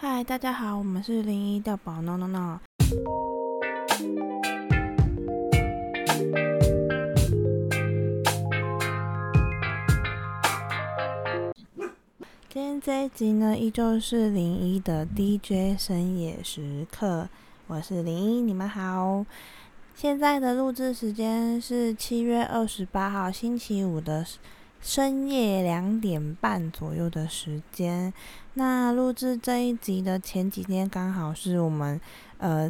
嗨，大家好，我们是零一调宝，no no no。今天这一集呢，依旧是零一的 DJ 深夜时刻，我是零一，你们好。现在的录制时间是七月二十八号星期五的深夜两点半左右的时间。那录制这一集的前几天，刚好是我们呃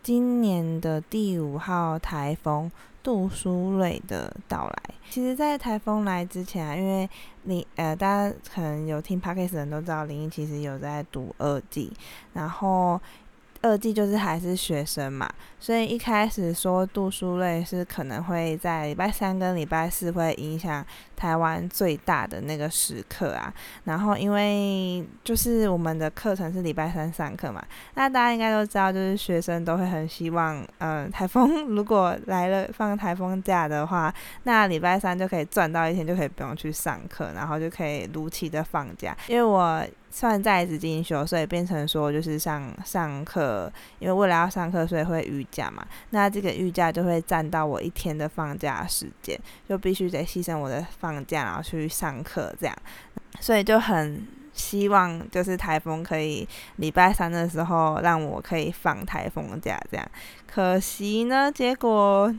今年的第五号台风杜苏芮的到来。其实，在台风来之前啊，因为林呃大家可能有听 podcast 的人都知道，林一其实有在读二季，然后。二季就是还是学生嘛，所以一开始说杜苏芮是可能会在礼拜三跟礼拜四会影响台湾最大的那个时刻啊。然后因为就是我们的课程是礼拜三上课嘛，那大家应该都知道，就是学生都会很希望，嗯，台风 如果来了放台风假的话，那礼拜三就可以赚到一天，就可以不用去上课，然后就可以如期的放假。因为我。算在职进修，所以变成说就是上上课，因为为了要上课，所以会预假嘛。那这个预假就会占到我一天的放假时间，就必须得牺牲我的放放假，然后去上课这样。所以就很希望就是台风可以礼拜三的时候让我可以放台风假这样。可惜呢，结果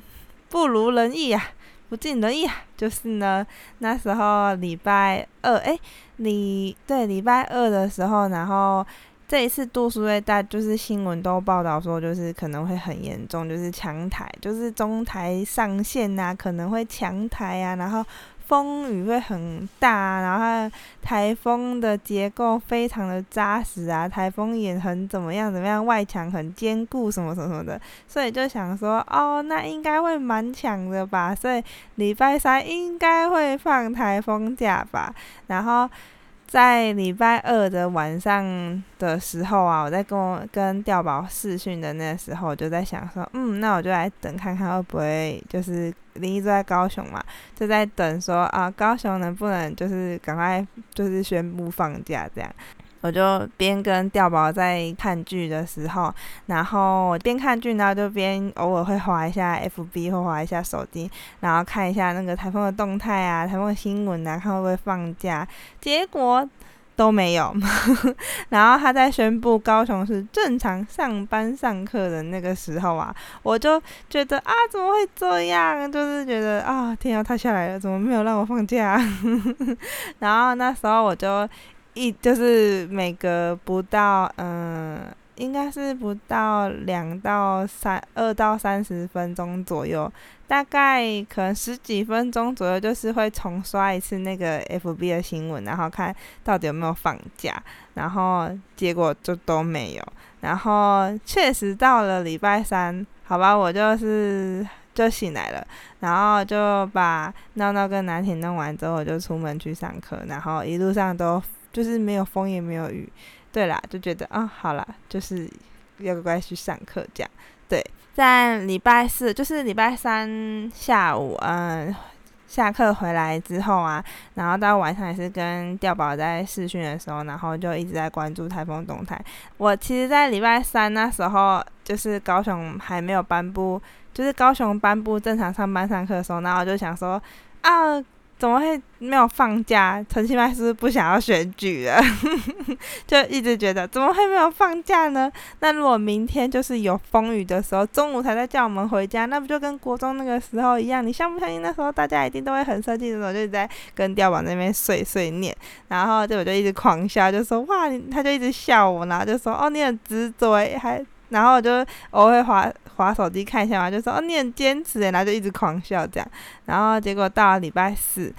不如人意啊。不尽人意啊！就是呢，那时候礼拜二，哎，礼对礼拜二的时候，然后这一次杜苏芮大就是新闻都报道说，就是可能会很严重，就是强台，就是中台上线呐，可能会强台啊，然后。风雨会很大，然后台风的结构非常的扎实啊，台风眼很怎么样怎么样，外墙很坚固，什么什么什么的，所以就想说，哦，那应该会蛮强的吧，所以礼拜三应该会放台风假吧，然后。在礼拜二的晚上的时候啊，我在跟我跟调宝试训的那时候，我就在想说，嗯，那我就来等看看会不会就是林一都在高雄嘛，就在等说啊，高雄能不能就是赶快就是宣布放假这样。我就边跟调宝在看剧的时候，然后边看剧，然后就边偶尔会划一下 FB 或划一下手机，然后看一下那个台风的动态啊，台风的新闻啊，看会不会放假。结果都没有。然后他在宣布高雄是正常上班上课的那个时候啊，我就觉得啊，怎么会这样？就是觉得啊，天要塌下来了，怎么没有让我放假？然后那时候我就。一就是每隔不到，嗯，应该是不到两到三二到三十分钟左右，大概可能十几分钟左右，就是会重刷一次那个 FB 的新闻，然后看到底有没有放假，然后结果就都没有，然后确实到了礼拜三，好吧，我就是就醒来了，然后就把闹闹跟南田弄完之后，我就出门去上课，然后一路上都。就是没有风也没有雨，对啦，就觉得啊，好了，就是要乖乖去上课这样。对，在礼拜四，就是礼拜三下午，嗯，下课回来之后啊，然后到晚上也是跟调宝在试训的时候，然后就一直在关注台风动态。我其实，在礼拜三那时候，就是高雄还没有颁布，就是高雄颁布正常上班上课的时候，然后我就想说啊。怎么会没有放假？陈其迈是不是不想要选举了？就一直觉得怎么会没有放假呢？那如果明天就是有风雨的时候，中午才在叫我们回家，那不就跟国中那个时候一样？你相不相信那时候大家一定都会很生气的时候，就在跟吊宝那边碎碎念，然后就我就一直狂笑，就说哇，他就一直笑我，然后就说哦，你很执着，还。然后我就偶尔滑划手机看一下嘛，就说哦你很坚持诶，然后就一直狂笑这样。然后结果到了礼拜四，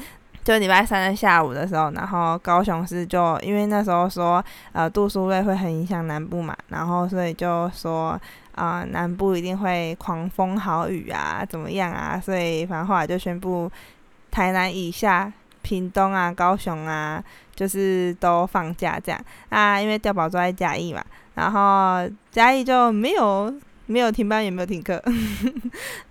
就礼拜三的下午的时候，然后高雄市就因为那时候说呃杜苏芮会很影响南部嘛，然后所以就说啊南部一定会狂风豪雨啊怎么样啊，所以反正后来就宣布台南以下、屏东啊、高雄啊，就是都放假这样啊，因为调宝都在嘉义嘛。然后嘉义就没有没有停班也没有停课，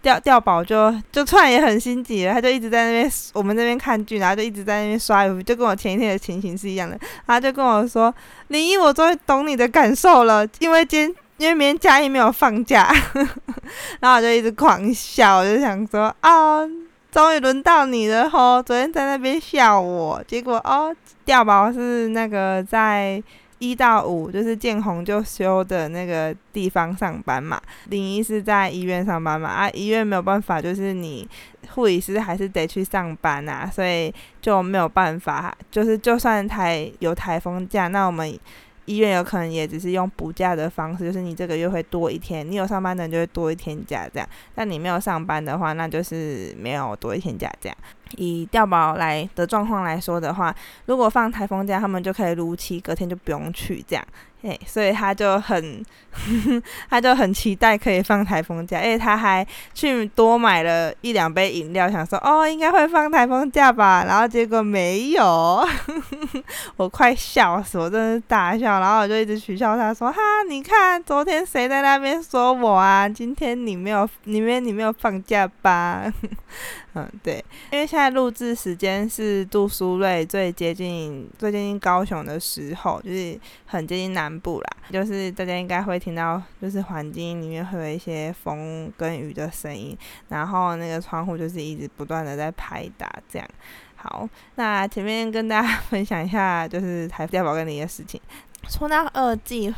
掉掉宝就就突然也很心急了，他就一直在那边我们那边看剧，然后就一直在那边刷衣服，就跟我前一天的情形是一样的。他就跟我说：“林一，我终于懂你的感受了，因为今因为明天嘉义没有放假。”然后我就一直狂笑，我就想说：“哦，终于轮到你了吼！昨天在那边笑我，结果哦，掉宝是那个在。”一到五就是见红就休的那个地方上班嘛，林一是在医院上班嘛，啊，医院没有办法，就是你护理师还是得去上班啊，所以就没有办法，就是就算台有台风假，那我们。医院有可能也只是用补假的方式，就是你这个月会多一天，你有上班的人就会多一天假这样。但你没有上班的话，那就是没有多一天假这样。以调保来的状况来说的话，如果放台风假，他们就可以如期隔天就不用去这样。哎，所以他就很，他就很期待可以放台风假，而且他还去多买了一两杯饮料，想说哦应该会放台风假吧，然后结果没有，我快笑死，我真的是大笑，然后我就一直取笑他说哈，你看昨天谁在那边说我啊，今天你没有，你没你没有放假吧？嗯，对，因为现在录制时间是杜苏芮最接近最接近高雄的时候，就是很接近南部啦，就是大家应该会听到，就是环境里面会有一些风跟雨的声音，然后那个窗户就是一直不断的在拍打这样。好，那前面跟大家 分享一下，就是台钓宝跟你的事情，说到二季。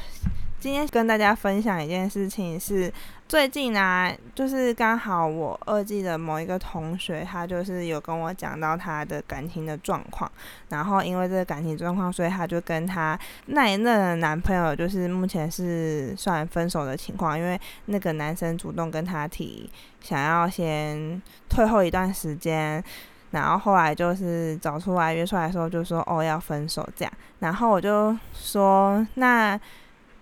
今天跟大家分享一件事情是，最近啊，就是刚好我二季的某一个同学，他就是有跟我讲到他的感情的状况，然后因为这个感情状况，所以他就跟他那一任的男朋友，就是目前是算分手的情况，因为那个男生主动跟他提想要先退后一段时间，然后后来就是找出来约出来的时候就说哦要分手这样，然后我就说那。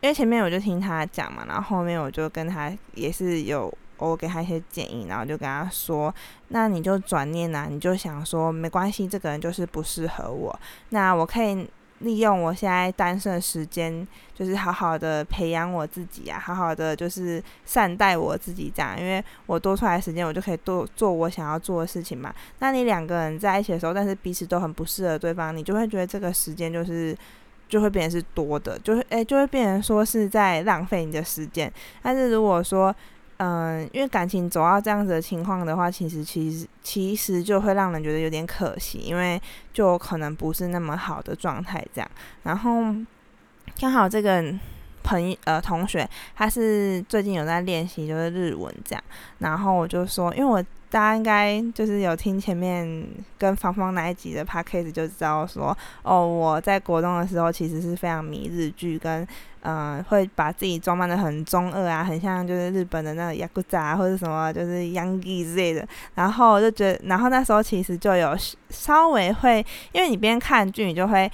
因为前面我就听他讲嘛，然后后面我就跟他也是有我给他一些建议，然后就跟他说，那你就转念呐，你就想说没关系，这个人就是不适合我，那我可以利用我现在单身的时间，就是好好的培养我自己啊，好好的就是善待我自己这样，因为我多出来时间，我就可以多做我想要做的事情嘛。那你两个人在一起的时候，但是彼此都很不适合对方，你就会觉得这个时间就是。就会变成是多的，就会诶，就会变成说是在浪费你的时间。但是如果说，嗯，因为感情走到这样子的情况的话，其实其实其实就会让人觉得有点可惜，因为就可能不是那么好的状态这样。然后刚好这个朋呃同学他是最近有在练习就是日文这样，然后我就说，因为我。大家应该就是有听前面跟芳芳那一集的 podcast 就知道说，哦，我在国中的时候其实是非常迷日剧，跟嗯会把自己装扮的很中二啊，很像就是日本的那个 yakuza 或者什么就是 youngie 之类的。然后就觉得，然后那时候其实就有稍微会，因为你边看剧，你就会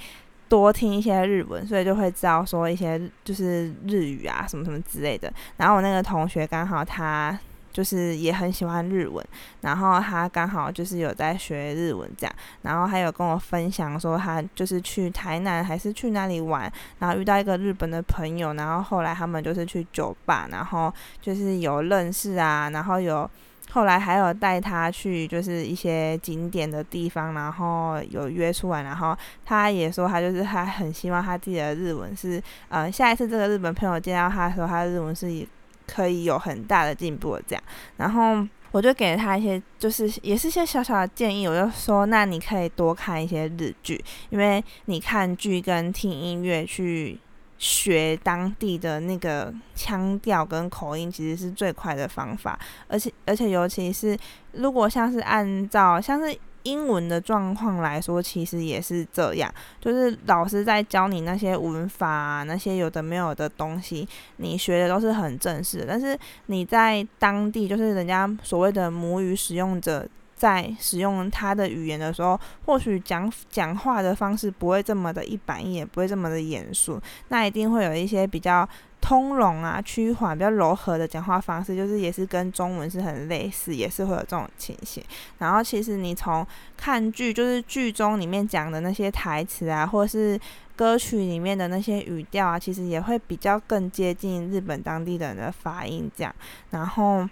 多听一些日文，所以就会知道说一些就是日语啊什么什么之类的。然后我那个同学刚好他。就是也很喜欢日文，然后他刚好就是有在学日文这样，然后还有跟我分享说他就是去台南还是去那里玩，然后遇到一个日本的朋友，然后后来他们就是去酒吧，然后就是有认识啊，然后有后来还有带他去就是一些景点的地方，然后有约出来，然后他也说他就是他很希望他自己的日文是，呃，下一次这个日本朋友见到他的时候，他的日文是以。可以有很大的进步，这样，然后我就给了他一些，就是也是些小小的建议，我就说，那你可以多看一些日剧，因为你看剧跟听音乐去学当地的那个腔调跟口音，其实是最快的方法，而且而且尤其是如果像是按照像是。英文的状况来说，其实也是这样，就是老师在教你那些文法，那些有的没有的东西，你学的都是很正式。但是你在当地，就是人家所谓的母语使用者，在使用他的语言的时候，或许讲讲话的方式不会这么的一板一眼，不会这么的严肃，那一定会有一些比较通融啊、趋缓、比较柔和的讲话方式，就是也是跟中文是很类似，也是会有这种情形。然后其实你从看剧，就是剧中里面讲的那些台词啊，或是歌曲里面的那些语调啊，其实也会比较更接近日本当地人的发音这样。然后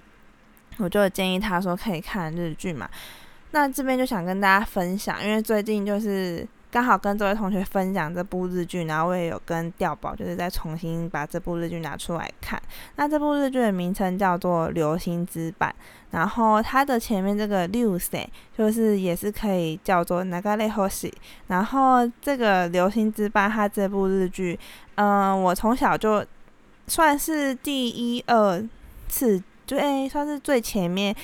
我就建议他说可以看日剧嘛。那这边就想跟大家分享，因为最近就是。刚好跟这位同学分享这部日剧，然后我也有跟调宝，就是再重新把这部日剧拿出来看。那这部日剧的名称叫做《流星之版》，然后它的前面这个六岁就是也是可以叫做哪个类后戏。然后这个《流星之版》它这部日剧，嗯，我从小就算是第一二次，就哎，算是最前面。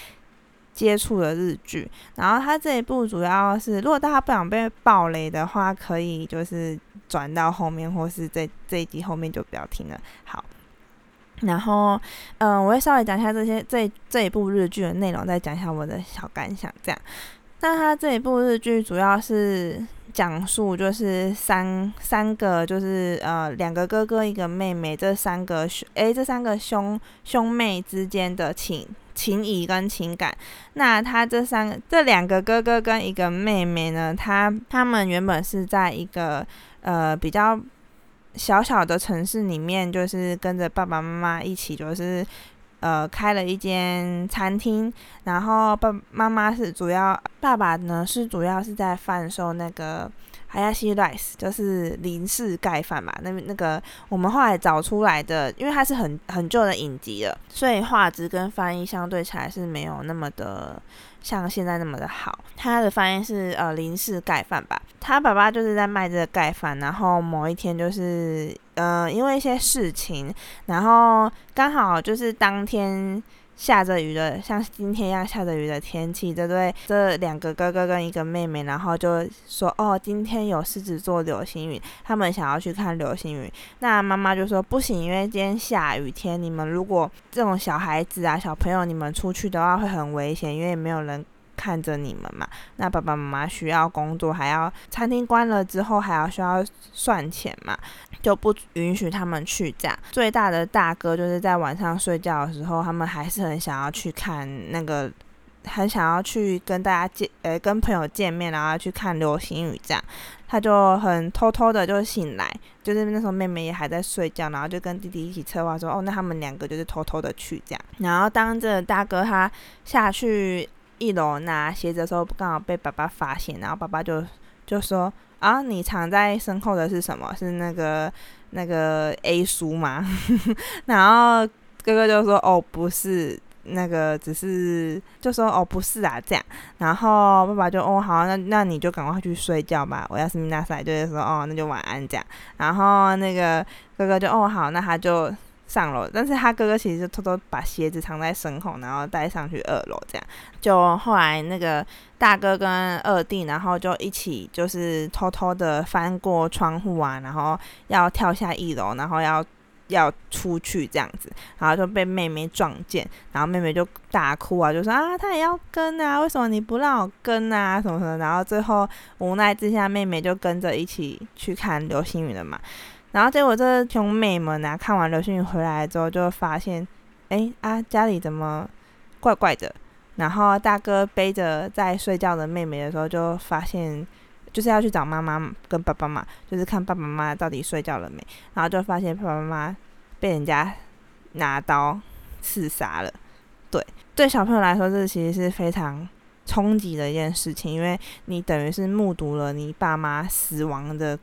接触的日剧，然后它这一部主要是，如果大家不想被暴雷的话，可以就是转到后面，或是这这一集后面就不要听了。好，然后嗯，我会稍微讲一下这些这这一部日剧的内容，再讲一下我的小感想。这样，那它这一部日剧主要是讲述就是三三个就是呃两个哥哥一个妹妹这三个兄诶这三个兄兄妹之间的情。情谊跟情感，那他这三、这两个哥哥跟一个妹妹呢？他他们原本是在一个呃比较小小的城市里面，就是跟着爸爸妈妈一起，就是呃开了一间餐厅。然后爸妈妈是主要，爸爸呢是主要是在贩售那个。海亚西 rice 就是林氏盖饭嘛，那那个我们后来找出来的，因为它是很很旧的影集了，所以画质跟翻译相对起来是没有那么的像现在那么的好。他的翻译是呃林氏盖饭吧，他爸爸就是在卖这个盖饭，然后某一天就是呃因为一些事情，然后刚好就是当天。下着雨的，像今天一样下着雨的天气，这对这两个哥哥跟一个妹妹，然后就说：“哦，今天有狮子座流星雨，他们想要去看流星雨。”那妈妈就说：“不行，因为今天下雨天，你们如果这种小孩子啊、小朋友，你们出去的话会很危险，因为没有人。”看着你们嘛，那爸爸妈妈需要工作，还要餐厅关了之后还要需要算钱嘛，就不允许他们去这样。最大的大哥就是在晚上睡觉的时候，他们还是很想要去看那个，很想要去跟大家见，呃，跟朋友见面，然后去看流星雨这样。他就很偷偷的就醒来，就是那时候妹妹也还在睡觉，然后就跟弟弟一起策划说，哦，那他们两个就是偷偷的去这样。然后当着大哥他下去。一楼拿鞋子的时候，刚好被爸爸发现，然后爸爸就就说：“啊，你藏在身后的是什么？是那个那个 A 书吗？” 然后哥哥就说：“哦，不是，那个只是就说哦，不是啊，这样。”然后爸爸就：“哦，好，那那你就赶快去睡觉吧。”我要是米娜塞就是说：“哦，那就晚安。”这样。然后那个哥哥就：“哦，好，那他就。”上楼，但是他哥哥其实就偷偷把鞋子藏在身后，然后带上去二楼，这样就后来那个大哥跟二弟，然后就一起就是偷偷的翻过窗户啊，然后要跳下一楼，然后要要出去这样子，然后就被妹妹撞见，然后妹妹就大哭啊，就说啊，他也要跟啊，为什么你不让我跟啊，什么什么，然后最后无奈之下，妹妹就跟着一起去看流星雨了嘛。然后结果这兄妹们啊，看完流星雨回来之后，就发现，哎啊，家里怎么怪怪的？然后大哥背着在睡觉的妹妹的时候，就发现就是要去找妈妈跟爸爸嘛，就是看爸爸妈妈到底睡觉了没。然后就发现爸爸妈妈被人家拿刀刺杀了。对，对小朋友来说，这其实是非常冲击的一件事情，因为你等于是目睹了你爸妈死亡的。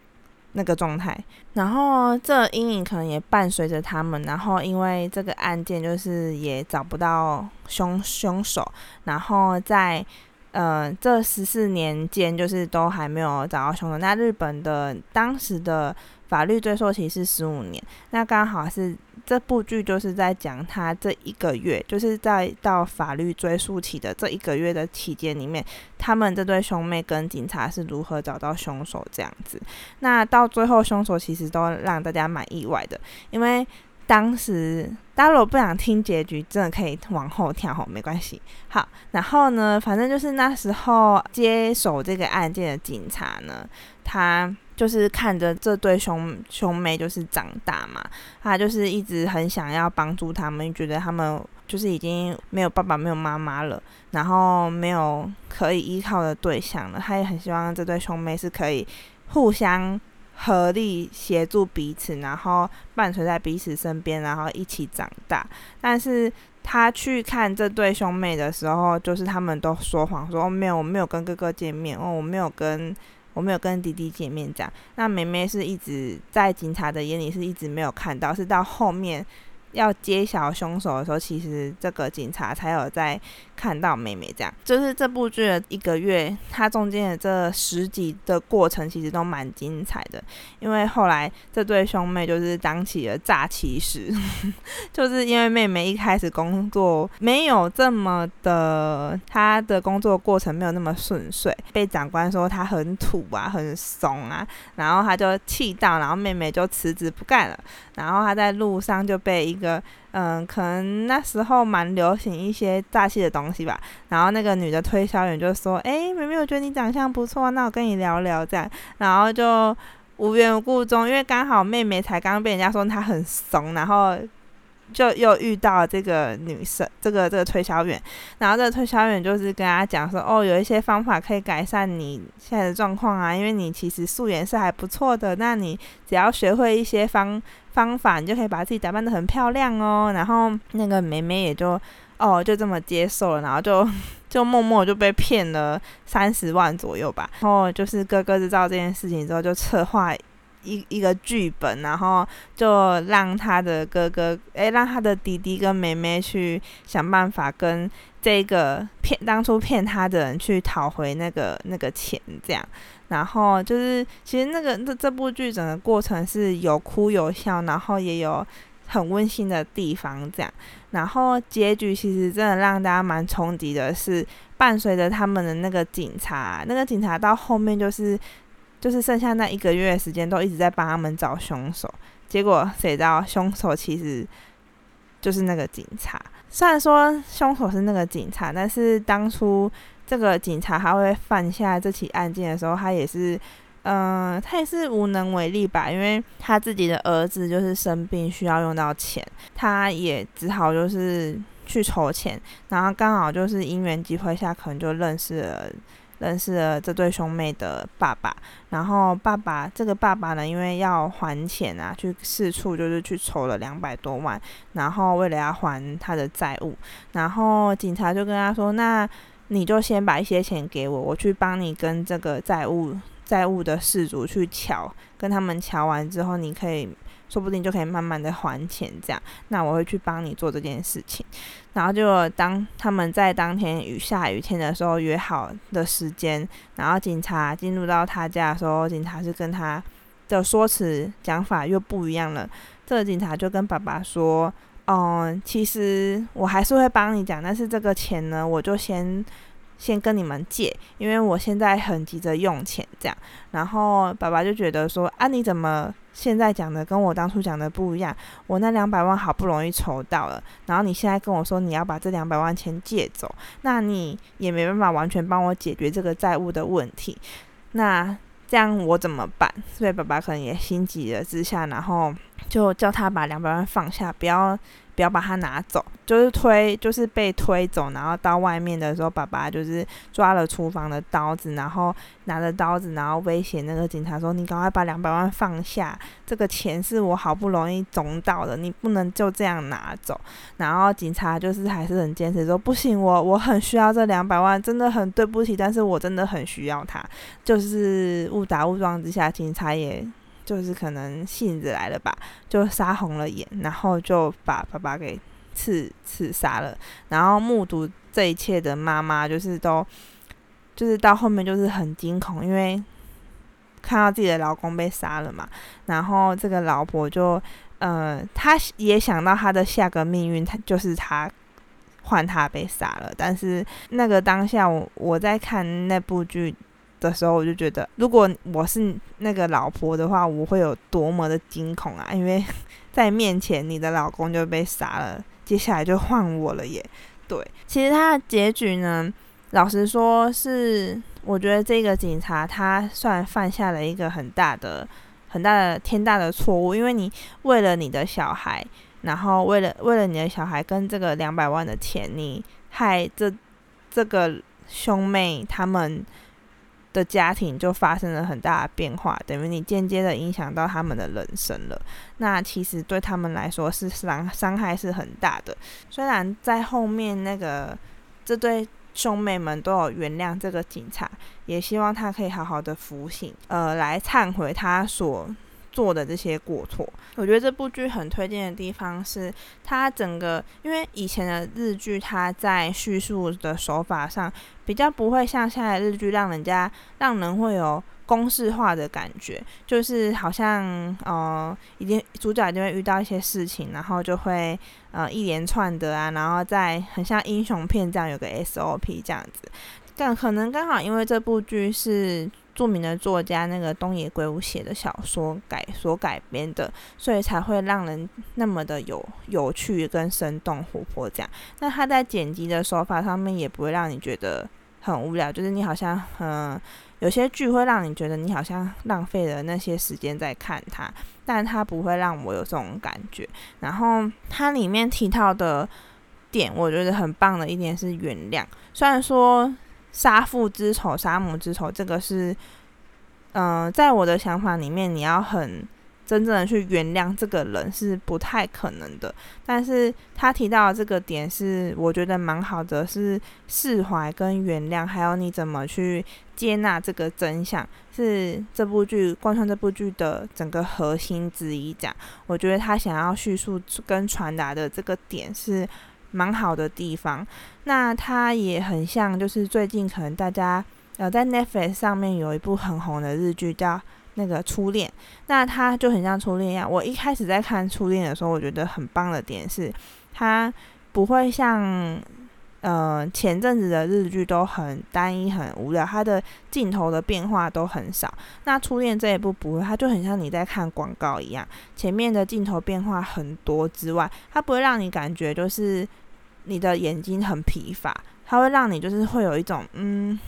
那个状态，然后这阴影可能也伴随着他们，然后因为这个案件就是也找不到凶凶手，然后在呃这十四年间就是都还没有找到凶手。那日本的当时的法律追诉期是十五年，那刚好是。这部剧就是在讲他这一个月，就是在到法律追诉期的这一个月的期间里面，他们这对兄妹跟警察是如何找到凶手这样子。那到最后，凶手其实都让大家蛮意外的，因为当时大家如果不想听结局，真的可以往后跳吼，没关系。好，然后呢，反正就是那时候接手这个案件的警察呢，他就是看着这对兄兄妹就是长大嘛，他就是一直很想要帮助他们，觉得他们就是已经没有爸爸没有妈妈了，然后没有可以依靠的对象了，他也很希望这对兄妹是可以互相合力协助彼此，然后伴随在彼此身边，然后一起长大。但是他去看这对兄妹的时候，就是他们都说谎，说哦没有，我没有跟哥哥见面，哦，我没有跟。我没有跟弟弟见面，这样。那妹妹是一直在警察的眼里是一直没有看到，是到后面。要揭晓凶手的时候，其实这个警察才有在看到妹妹这样。就是这部剧的一个月，它中间的这十集的过程其实都蛮精彩的。因为后来这对兄妹就是当起了诈欺师，就是因为妹妹一开始工作没有这么的，她的工作过程没有那么顺遂，被长官说她很土啊、很怂啊，然后她就气到，然后妹妹就辞职不干了，然后她在路上就被一个嗯，可能那时候蛮流行一些炸气的东西吧。然后那个女的推销员就说：“哎，妹妹，我觉得你长相不错，那我跟你聊聊这样。”然后就无缘无故中，因为刚好妹妹才刚被人家说她很怂，然后。就又遇到这个女生，这个这个推销员，然后这个推销员就是跟他讲说，哦，有一些方法可以改善你现在的状况啊，因为你其实素颜是还不错的，那你只要学会一些方方法，你就可以把自己打扮的很漂亮哦。然后那个妹妹也就哦就这么接受了，然后就 就默默就被骗了三十万左右吧。然后就是哥哥知道这件事情之后，就策划。一一个剧本，然后就让他的哥哥，诶，让他的弟弟跟妹妹去想办法跟这个骗当初骗他的人去讨回那个那个钱，这样。然后就是，其实那个这这部剧整个过程是有哭有笑，然后也有很温馨的地方，这样。然后结局其实真的让大家蛮冲击的，是伴随着他们的那个警察，那个警察到后面就是。就是剩下那一个月的时间，都一直在帮他们找凶手。结果谁知道凶手其实就是那个警察。虽然说凶手是那个警察，但是当初这个警察他会犯下这起案件的时候，他也是，嗯，他也是无能为力吧。因为他自己的儿子就是生病需要用到钱，他也只好就是去筹钱。然后刚好就是因缘机会下，可能就认识了。认识了这对兄妹的爸爸，然后爸爸这个爸爸呢，因为要还钱啊，去四处就是去筹了两百多万，然后为了要还他的债务，然后警察就跟他说：“那你就先把一些钱给我，我去帮你跟这个债务债务的事主去瞧，跟他们瞧完之后，你可以。”说不定就可以慢慢的还钱，这样，那我会去帮你做这件事情。然后就当他们在当天雨下雨天的时候约好的时间，然后警察进入到他家的时候，警察是跟他的说辞讲法又不一样了。这个警察就跟爸爸说：“嗯，其实我还是会帮你讲，但是这个钱呢，我就先。”先跟你们借，因为我现在很急着用钱，这样。然后爸爸就觉得说：“啊，你怎么现在讲的跟我当初讲的不一样？我那两百万好不容易筹到了，然后你现在跟我说你要把这两百万钱借走，那你也没办法完全帮我解决这个债务的问题。那这样我怎么办？所以爸爸可能也心急了之下，然后就叫他把两百万放下，不要。”不要把它拿走，就是推，就是被推走，然后到外面的时候，爸爸就是抓了厨房的刀子，然后拿着刀子，然后威胁那个警察说：“你赶快把两百万放下，这个钱是我好不容易总到的，你不能就这样拿走。”然后警察就是还是很坚持说：“不行，我我很需要这两百万，真的很对不起，但是我真的很需要它。”就是误打误撞之下，警察也。就是可能性子来了吧，就杀红了眼，然后就把爸爸给刺刺杀了。然后目睹这一切的妈妈，就是都就是到后面就是很惊恐，因为看到自己的老公被杀了嘛。然后这个老婆就呃，她也想到她的下个命运，她就是她换她被杀了。但是那个当下，我我在看那部剧。的时候，我就觉得，如果我是那个老婆的话，我会有多么的惊恐啊！因为 在面前，你的老公就被杀了，接下来就换我了耶。对，其实他的结局呢，老实说是我觉得这个警察他算犯下了一个很大的、很大的天大的错误，因为你为了你的小孩，然后为了为了你的小孩跟这个两百万的钱，你害这这个兄妹他们的家庭就发生了很大的变化，等于你间接的影响到他们的人生了。那其实对他们来说是伤伤害是很大的。虽然在后面那个这对。兄妹们都有原谅这个警察，也希望他可以好好的服刑，呃，来忏悔他所做的这些过错。我觉得这部剧很推荐的地方是，它整个因为以前的日剧，它在叙述的手法上比较不会像现在日剧，让人家让人会有。公式化的感觉，就是好像呃，一定主角就会遇到一些事情，然后就会呃一连串的啊，然后再很像英雄片这样有个 SOP 这样子。但可能刚好因为这部剧是著名的作家那个东野圭吾写的小说改所改编的，所以才会让人那么的有有趣跟生动活泼这样。那他在剪辑的手法上面也不会让你觉得很无聊，就是你好像嗯。有些剧会让你觉得你好像浪费了那些时间在看它，但它不会让我有这种感觉。然后它里面提到的点，我觉得很棒的一点是原谅。虽然说杀父之仇、杀母之仇，这个是，嗯，在我的想法里面，你要很。真正的去原谅这个人是不太可能的，但是他提到的这个点是我觉得蛮好的，是释怀跟原谅，还有你怎么去接纳这个真相，是这部剧贯穿这部剧的整个核心之一。讲，我觉得他想要叙述跟传达的这个点是蛮好的地方。那它也很像，就是最近可能大家呃在 Netflix 上面有一部很红的日剧叫。那个初恋，那它就很像初恋一样。我一开始在看初恋的时候，我觉得很棒的点是，它不会像呃前阵子的日剧都很单一、很无聊，它的镜头的变化都很少。那初恋这一部不会，它就很像你在看广告一样，前面的镜头变化很多之外，它不会让你感觉就是你的眼睛很疲乏，它会让你就是会有一种嗯，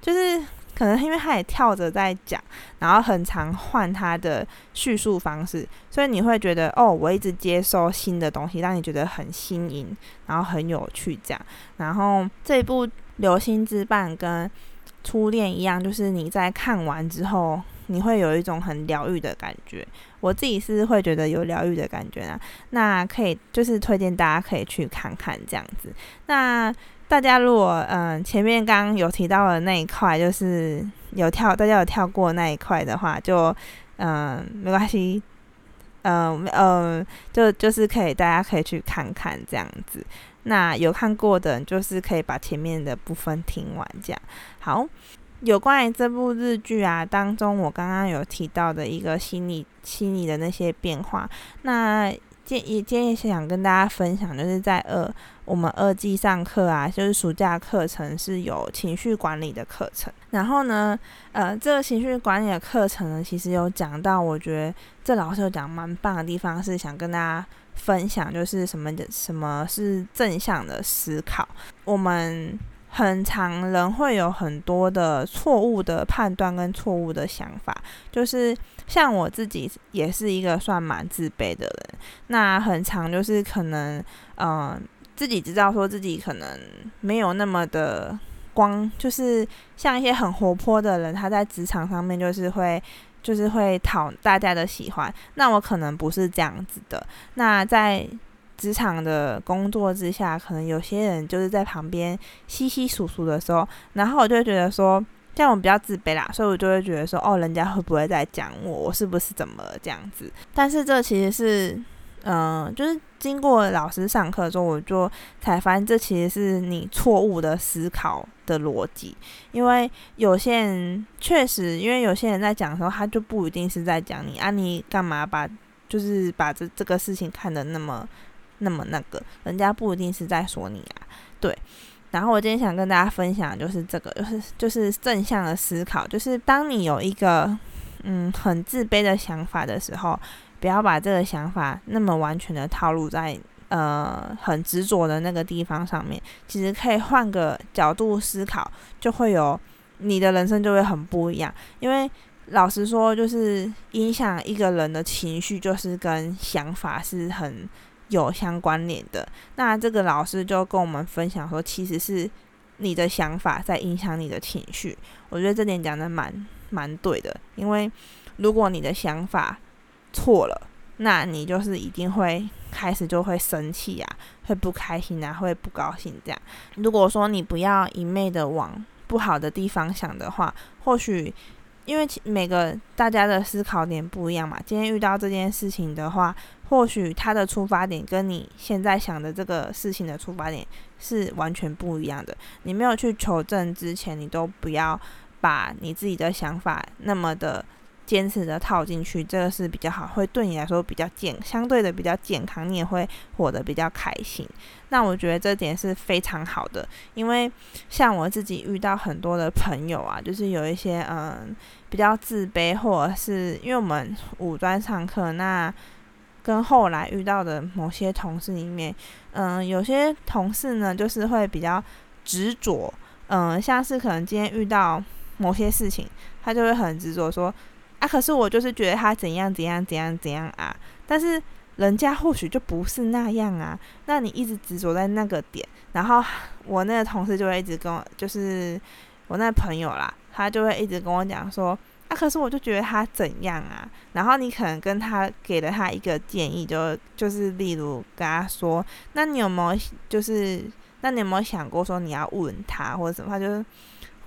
就是。可能因为他也跳着在讲，然后很常换他的叙述方式，所以你会觉得哦，我一直接收新的东西，让你觉得很新颖，然后很有趣这样。然后这一部《流星之绊》跟初恋一样，就是你在看完之后，你会有一种很疗愈的感觉。我自己是会觉得有疗愈的感觉啊。那可以就是推荐大家可以去看看这样子。那大家如果嗯前面刚刚有提到的那一块，就是有跳，大家有跳过那一块的话，就嗯没关系，嗯嗯就就是可以大家可以去看看这样子。那有看过的，就是可以把前面的部分听完这样。好，有关于这部日剧啊当中，我刚刚有提到的一个心理心理的那些变化，那。建也建议想跟大家分享，就是在二我们二季上课啊，就是暑假课程是有情绪管理的课程。然后呢，呃，这个情绪管理的课程呢，其实有讲到，我觉得这老师有讲蛮棒的地方，是想跟大家分享，就是什么的什么是正向的思考。我们很常人会有很多的错误的判断跟错误的想法，就是。像我自己也是一个算蛮自卑的人，那很长就是可能，嗯，自己知道说自己可能没有那么的光，就是像一些很活泼的人，他在职场上面就是会，就是会讨大家的喜欢。那我可能不是这样子的。那在职场的工作之下，可能有些人就是在旁边稀稀疏疏的时候，然后我就会觉得说。这样我比较自卑啦，所以我就会觉得说，哦，人家会不会在讲我？我是不是怎么这样子？但是这其实是，嗯，就是经过老师上课之后，我就才发现，这其实是你错误的思考的逻辑。因为有些人确实，因为有些人在讲的时候，他就不一定是在讲你啊，你干嘛把就是把这这个事情看得那么那么那个？人家不一定是在说你啊，对。然后我今天想跟大家分享，就是这个，就是就是正向的思考，就是当你有一个嗯很自卑的想法的时候，不要把这个想法那么完全的套路在呃很执着的那个地方上面，其实可以换个角度思考，就会有你的人生就会很不一样。因为老实说，就是影响一个人的情绪，就是跟想法是很有相关联的。那这个老师就跟我们分享说，其实是你的想法在影响你的情绪。我觉得这点讲的蛮蛮对的，因为如果你的想法错了，那你就是一定会开始就会生气啊，会不开心啊，会不高兴这样。如果说你不要一昧的往不好的地方想的话，或许因为每个大家的思考点不一样嘛。今天遇到这件事情的话，或许他的出发点跟你现在想的这个事情的出发点是完全不一样的。你没有去求证之前，你都不要把你自己的想法那么的。坚持的套进去，这个是比较好，会对你来说比较健，相对的比较健康，你也会活得比较开心。那我觉得这点是非常好的，因为像我自己遇到很多的朋友啊，就是有一些嗯比较自卑，或者是因为我们五专上课，那跟后来遇到的某些同事里面，嗯，有些同事呢就是会比较执着，嗯，像是可能今天遇到某些事情，他就会很执着说。啊！可是我就是觉得他怎样怎样怎样怎样啊，但是人家或许就不是那样啊。那你一直执着在那个点，然后我那个同事就会一直跟我，就是我那朋友啦，他就会一直跟我讲说，啊，可是我就觉得他怎样啊。然后你可能跟他给了他一个建议，就就是例如跟他说，那你有没有就是，那你有没有想过说你要问他或者什么？他就是，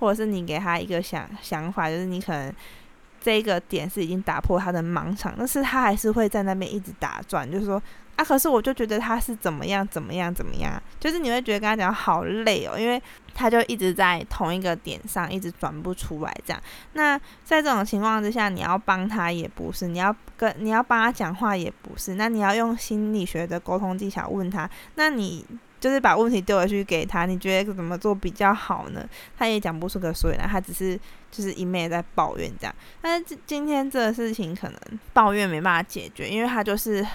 或者是你给他一个想想法，就是你可能。这个点是已经打破他的盲场，但是他还是会在那边一直打转，就是说啊，可是我就觉得他是怎么样怎么样怎么样，就是你会觉得跟他讲好累哦，因为他就一直在同一个点上一直转不出来这样。那在这种情况之下，你要帮他也不是，你要跟你要帮他讲话也不是，那你要用心理学的沟通技巧问他，那你。就是把问题丢回去给他，你觉得怎么做比较好呢？他也讲不出个所以然，他只是就是一面在抱怨这样。但是今天这个事情可能抱怨没办法解决，因为他就是。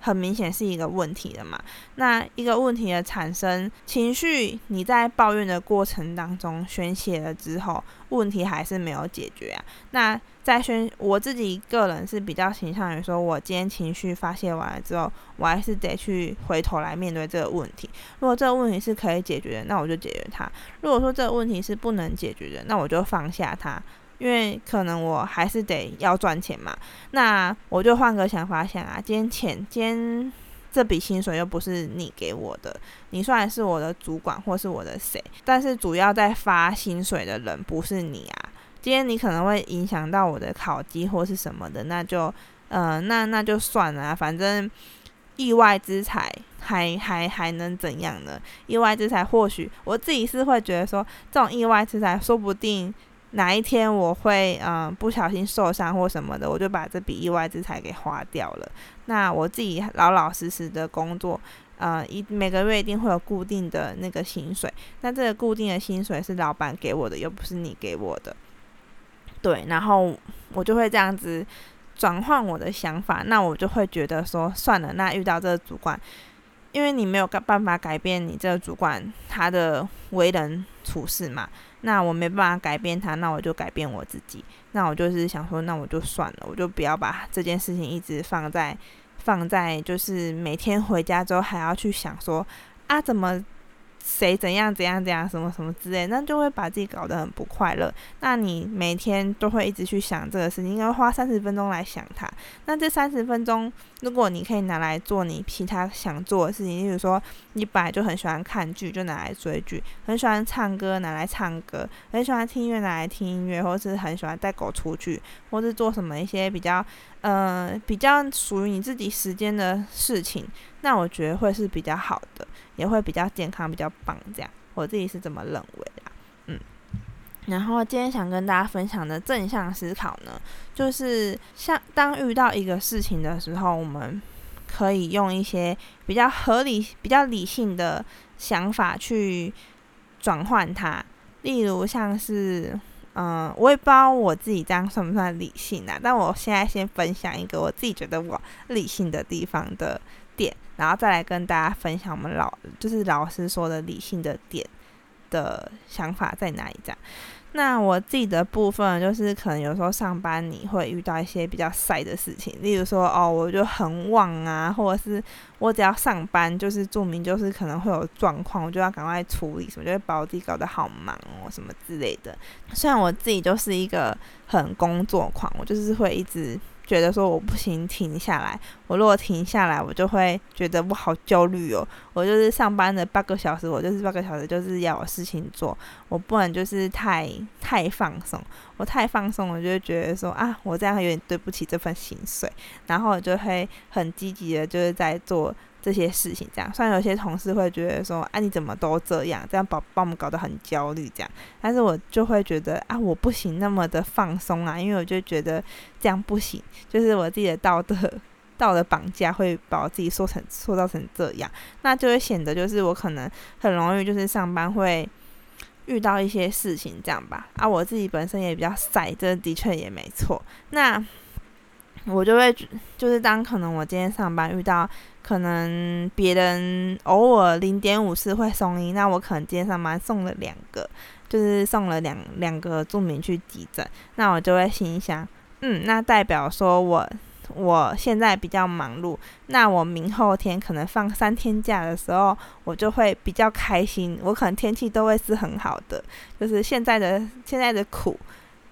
很明显是一个问题了嘛？那一个问题的产生，情绪你在抱怨的过程当中宣泄了之后，问题还是没有解决啊。那在宣，我自己个人是比较倾向于说，我今天情绪发泄完了之后，我还是得去回头来面对这个问题。如果这个问题是可以解决的，那我就解决它；如果说这个问题是不能解决的，那我就放下它。因为可能我还是得要赚钱嘛，那我就换个想法想啊，今天钱，今天这笔薪水又不是你给我的，你虽然是我的主管或是我的谁，但是主要在发薪水的人不是你啊。今天你可能会影响到我的考绩或是什么的，那就，嗯，那那就算了，反正意外之财还还还能怎样呢？意外之财或许我自己是会觉得说，这种意外之财说不定。哪一天我会嗯不小心受伤或什么的，我就把这笔意外之财给花掉了。那我自己老老实实的工作，呃一每个月一定会有固定的那个薪水。那这个固定的薪水是老板给我的，又不是你给我的。对，然后我就会这样子转换我的想法。那我就会觉得说，算了，那遇到这个主管。因为你没有办法改变你这个主管他的为人处事嘛，那我没办法改变他，那我就改变我自己。那我就是想说，那我就算了，我就不要把这件事情一直放在放在，就是每天回家之后还要去想说啊怎么。谁怎样怎样怎样什么什么之类，那就会把自己搞得很不快乐。那你每天都会一直去想这个事情，应该花三十分钟来想它。那这三十分钟，如果你可以拿来做你其他想做的事情，例如说你本来就很喜欢看剧，就拿来追剧；很喜欢唱歌，拿来唱歌；很喜欢听音乐，拿来听音乐；或是很喜欢带狗出去，或是做什么一些比较呃比较属于你自己时间的事情，那我觉得会是比较好的。也会比较健康，比较棒，这样我自己是这么认为的，嗯。然后今天想跟大家分享的正向思考呢，就是像当遇到一个事情的时候，我们可以用一些比较合理、比较理性的想法去转换它。例如像是，嗯，我也不知道我自己这样算不算理性啊？但我现在先分享一个我自己觉得我理性的地方的。点，然后再来跟大家分享我们老就是老师说的理性的点的想法在哪里？这样，那我自己的部分就是可能有时候上班你会遇到一些比较晒的事情，例如说哦，我就很旺啊，或者是我只要上班就是注明就是可能会有状况，我就要赶快处理什么，就会把我自己搞得好忙哦，什么之类的。虽然我自己就是一个很工作狂，我就是会一直。觉得说我不行，停下来。我如果停下来，我就会觉得我好焦虑哦。我就是上班的八个小时，我就是八个小时，就是要有事情做。我不能就是太太放松，我太放松，我就会觉得说啊，我这样有点对不起这份薪水。然后我就会很积极的，就是在做。这些事情这样，虽然有些同事会觉得说，啊你怎么都这样，这样把把我们搞得很焦虑这样，但是我就会觉得啊我不行那么的放松啊，因为我就觉得这样不行，就是我自己的道德 道德绑架会把我自己塑成塑造成这样，那就会显得就是我可能很容易就是上班会遇到一些事情这样吧，啊我自己本身也比较晒，这的确也没错，那。我就会就是当可能我今天上班遇到可能别人偶尔零点五次会送医，那我可能今天上班送了两个，就是送了两两个住民去急诊，那我就会心想，嗯，那代表说我我现在比较忙碌，那我明后天可能放三天假的时候，我就会比较开心，我可能天气都会是很好的，就是现在的现在的苦。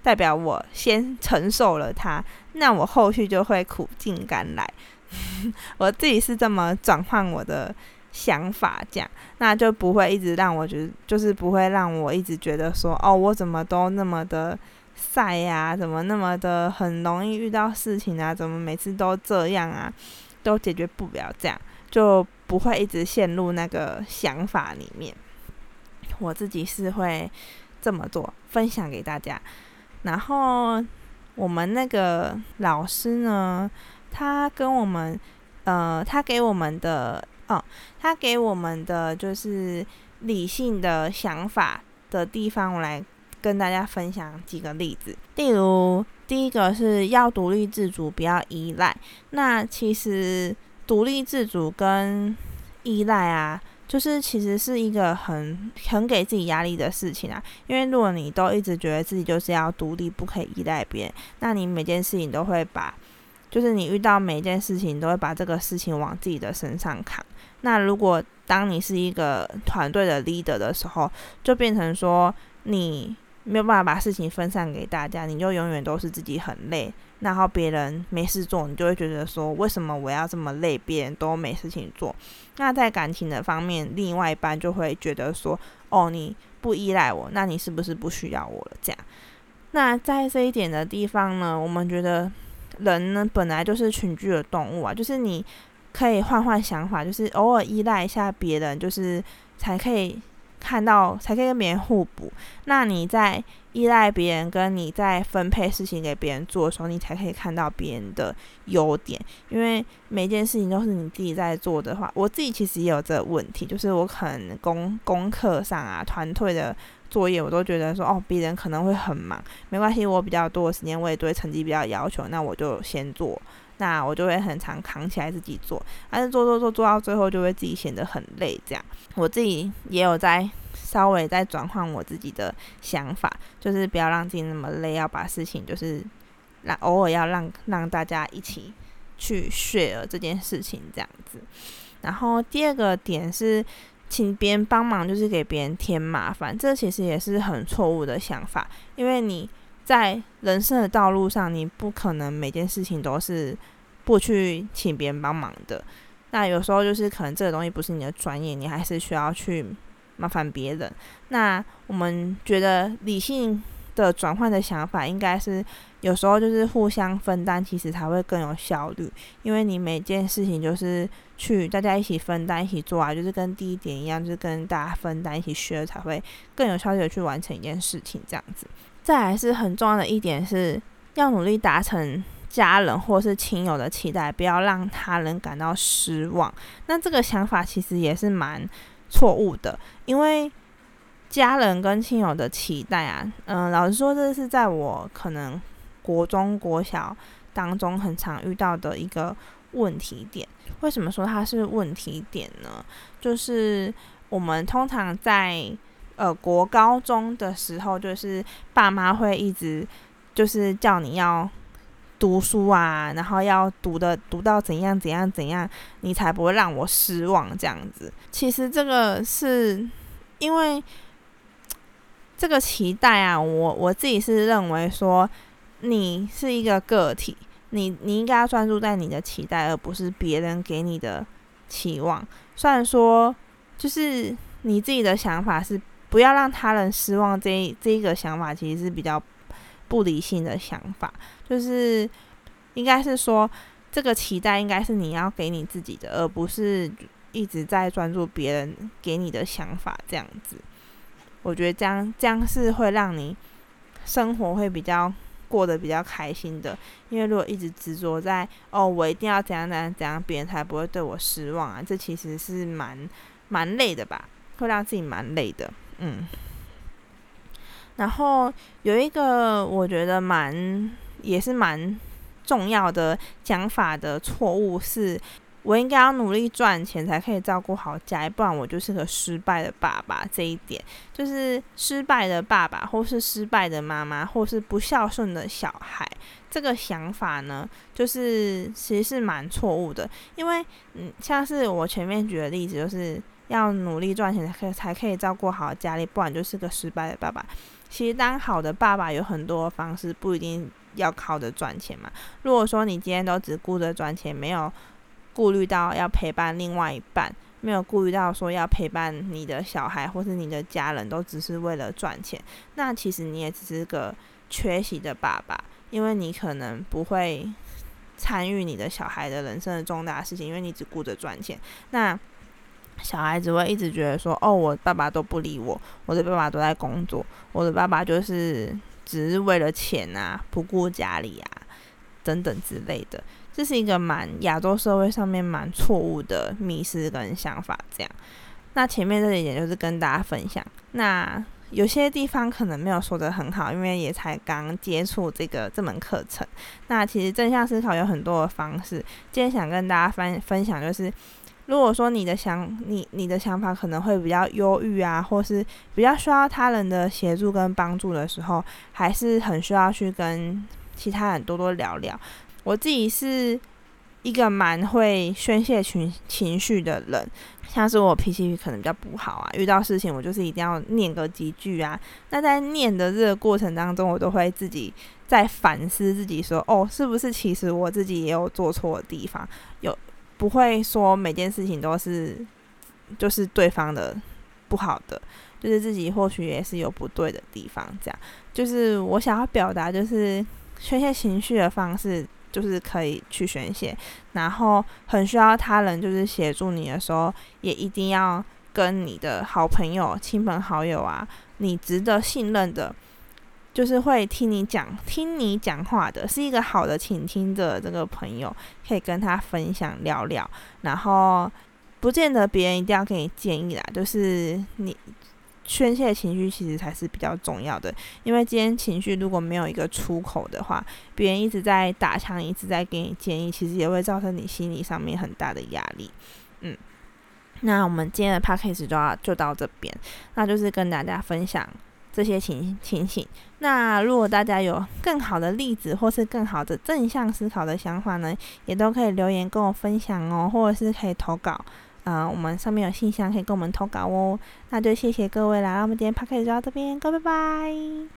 代表我先承受了它，那我后续就会苦尽甘来。我自己是这么转换我的想法，这样那就不会一直让我觉得，就是不会让我一直觉得说，哦，我怎么都那么的晒呀，怎么那么的很容易遇到事情啊，怎么每次都这样啊，都解决不了，这样就不会一直陷入那个想法里面。我自己是会这么做，分享给大家。然后我们那个老师呢，他跟我们，呃，他给我们的，哦，他给我们的就是理性的想法的地方，我来跟大家分享几个例子。例如，第一个是要独立自主，不要依赖。那其实独立自主跟依赖啊。就是其实是一个很很给自己压力的事情啊，因为如果你都一直觉得自己就是要独立，不可以依赖别人，那你每件事情都会把，就是你遇到每一件事情都会把这个事情往自己的身上扛。那如果当你是一个团队的 leader 的时候，就变成说你。没有办法把事情分散给大家，你就永远都是自己很累，然后别人没事做，你就会觉得说，为什么我要这么累？别人都没事情做。那在感情的方面，另外一半就会觉得说，哦，你不依赖我，那你是不是不需要我了？这样。那在这一点的地方呢，我们觉得人呢本来就是群居的动物啊，就是你可以换换想法，就是偶尔依赖一下别人，就是才可以。看到才可以跟别人互补。那你在依赖别人，跟你在分配事情给别人做的时候，你才可以看到别人的优点。因为每件事情都是你自己在做的话，我自己其实也有这个问题，就是我可能功功课上啊，团队的作业，我都觉得说，哦，别人可能会很忙，没关系，我比较多的时间，我也对成绩比较要求，那我就先做。那我就会很常扛起来自己做，但是做做做做到最后就会自己显得很累。这样，我自己也有在稍微在转换我自己的想法，就是不要让自己那么累，要把事情就是让偶尔要让让大家一起去 share 这件事情这样子。然后第二个点是请别人帮忙，就是给别人添麻烦，这其实也是很错误的想法，因为你。在人生的道路上，你不可能每件事情都是不去请别人帮忙的。那有时候就是可能这个东西不是你的专业，你还是需要去麻烦别人。那我们觉得理性的转换的想法，应该是有时候就是互相分担，其实才会更有效率。因为你每件事情就是去大家一起分担、一起做啊，就是跟第一点一样，就是跟大家分担、一起学，才会更有效率的去完成一件事情，这样子。再来是很重要的一点，是要努力达成家人或是亲友的期待，不要让他人感到失望。那这个想法其实也是蛮错误的，因为家人跟亲友的期待啊，嗯，老实说，这是在我可能国中国小当中很常遇到的一个问题点。为什么说它是问题点呢？就是我们通常在呃国高中的时候，就是爸妈会一直就是叫你要读书啊，然后要读的读到怎样怎样怎样，你才不会让我失望这样子。其实这个是因为这个期待啊，我我自己是认为说，你是一个个体，你你应该要专注在你的期待，而不是别人给你的期望。虽然说，就是你自己的想法是不要让他人失望，这这一个想法其实是比较不理性的想法。就是应该是说，这个期待应该是你要给你自己的，而不是一直在专注别人给你的想法这样子。我觉得这样这样是会让你生活会比较过得比较开心的。因为如果一直执着在哦，我一定要怎样怎样怎样，别人才不会对我失望啊，这其实是蛮蛮累的吧，会让自己蛮累的。嗯。然后有一个我觉得蛮。也是蛮重要的讲法的错误是，我应该要努力赚钱才可以照顾好家，不然我就是个失败的爸爸。这一点就是失败的爸爸，或是失败的妈妈，或是不孝顺的小孩。这个想法呢，就是其实是蛮错误的，因为嗯，像是我前面举的例子，就是要努力赚钱才可以才可以照顾好家里，不然就是个失败的爸爸。其实当好的爸爸有很多方式，不一定。要靠着赚钱嘛？如果说你今天都只顾着赚钱，没有顾虑到要陪伴另外一半，没有顾虑到说要陪伴你的小孩或是你的家人，都只是为了赚钱，那其实你也只是个缺席的爸爸，因为你可能不会参与你的小孩的人生的重大事情，因为你只顾着赚钱。那小孩子会一直觉得说：“哦，我爸爸都不理我，我的爸爸都在工作，我的爸爸就是。”只是为了钱啊，不顾家里啊，等等之类的，这是一个蛮亚洲社会上面蛮错误的迷失跟想法。这样，那前面这一点就是跟大家分享。那有些地方可能没有说的很好，因为也才刚接触这个这门课程。那其实正向思考有很多的方式，今天想跟大家分分享就是。如果说你的想你你的想法可能会比较忧郁啊，或是比较需要他人的协助跟帮助的时候，还是很需要去跟其他人多多聊聊。我自己是一个蛮会宣泄情情绪的人，像是我脾气可能比较不好啊，遇到事情我就是一定要念个几句啊。那在念的这个过程当中，我都会自己在反思自己，说哦，是不是其实我自己也有做错的地方，有。不会说每件事情都是就是对方的不好的，就是自己或许也是有不对的地方。这样就是我想要表达，就是宣泄情绪的方式，就是可以去宣泄，然后很需要他人就是协助你的时候，也一定要跟你的好朋友、亲朋好友啊，你值得信任的。就是会听你讲、听你讲话的，是一个好的倾听的这个朋友，可以跟他分享聊聊。然后，不见得别人一定要给你建议啦，就是你宣泄情绪其实才是比较重要的。因为今天情绪如果没有一个出口的话，别人一直在打枪，一直在给你建议，其实也会造成你心理上面很大的压力。嗯，那我们今天的 p a c k a g e 就要就到这边，那就是跟大家分享。这些情情形，那如果大家有更好的例子，或是更好的正向思考的想法呢，也都可以留言跟我分享哦，或者是可以投稿，啊，我们上面有信箱可以跟我们投稿哦。那就谢谢各位啦，那我们今天 p 开就到这边，各位拜拜。